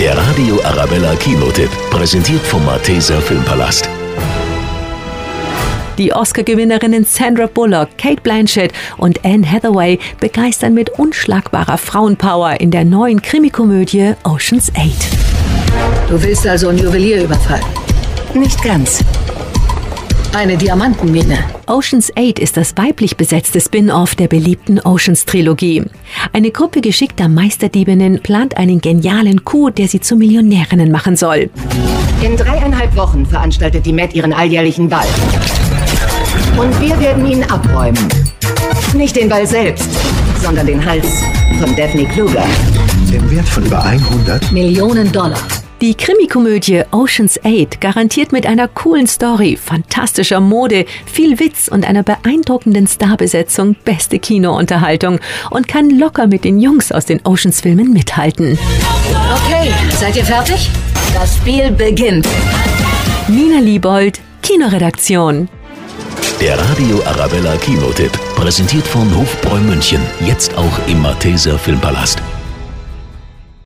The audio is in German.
Der Radio Arabella Kinotipp, präsentiert vom Malteser Filmpalast. Die Oscar-Gewinnerinnen Sandra Bullock, Kate Blanchett und Anne Hathaway begeistern mit unschlagbarer Frauenpower in der neuen Krimikomödie Ocean's 8. Du willst also einen Juwelier überfallen? Nicht ganz. Eine Diamantenmine. Ocean's 8 ist das weiblich besetzte Spin-off der beliebten Oceans-Trilogie. Eine Gruppe geschickter Meisterdiebinnen plant einen genialen Coup, der sie zu Millionärinnen machen soll. In dreieinhalb Wochen veranstaltet die Met ihren alljährlichen Ball. Und wir werden ihn abräumen. Nicht den Ball selbst, sondern den Hals von Daphne Kluger. Im Wert von über 100 Millionen Dollar. Die Krimikomödie Ocean's 8 garantiert mit einer coolen Story, fantastischer Mode, viel Witz und einer beeindruckenden Starbesetzung beste Kinounterhaltung und kann locker mit den Jungs aus den Oceans-Filmen mithalten. Okay, seid ihr fertig? Das Spiel beginnt. Nina Liebold, Kinoredaktion. Der Radio Arabella Kinotipp, präsentiert von Hofbräu München, jetzt auch im Malteser Filmpalast.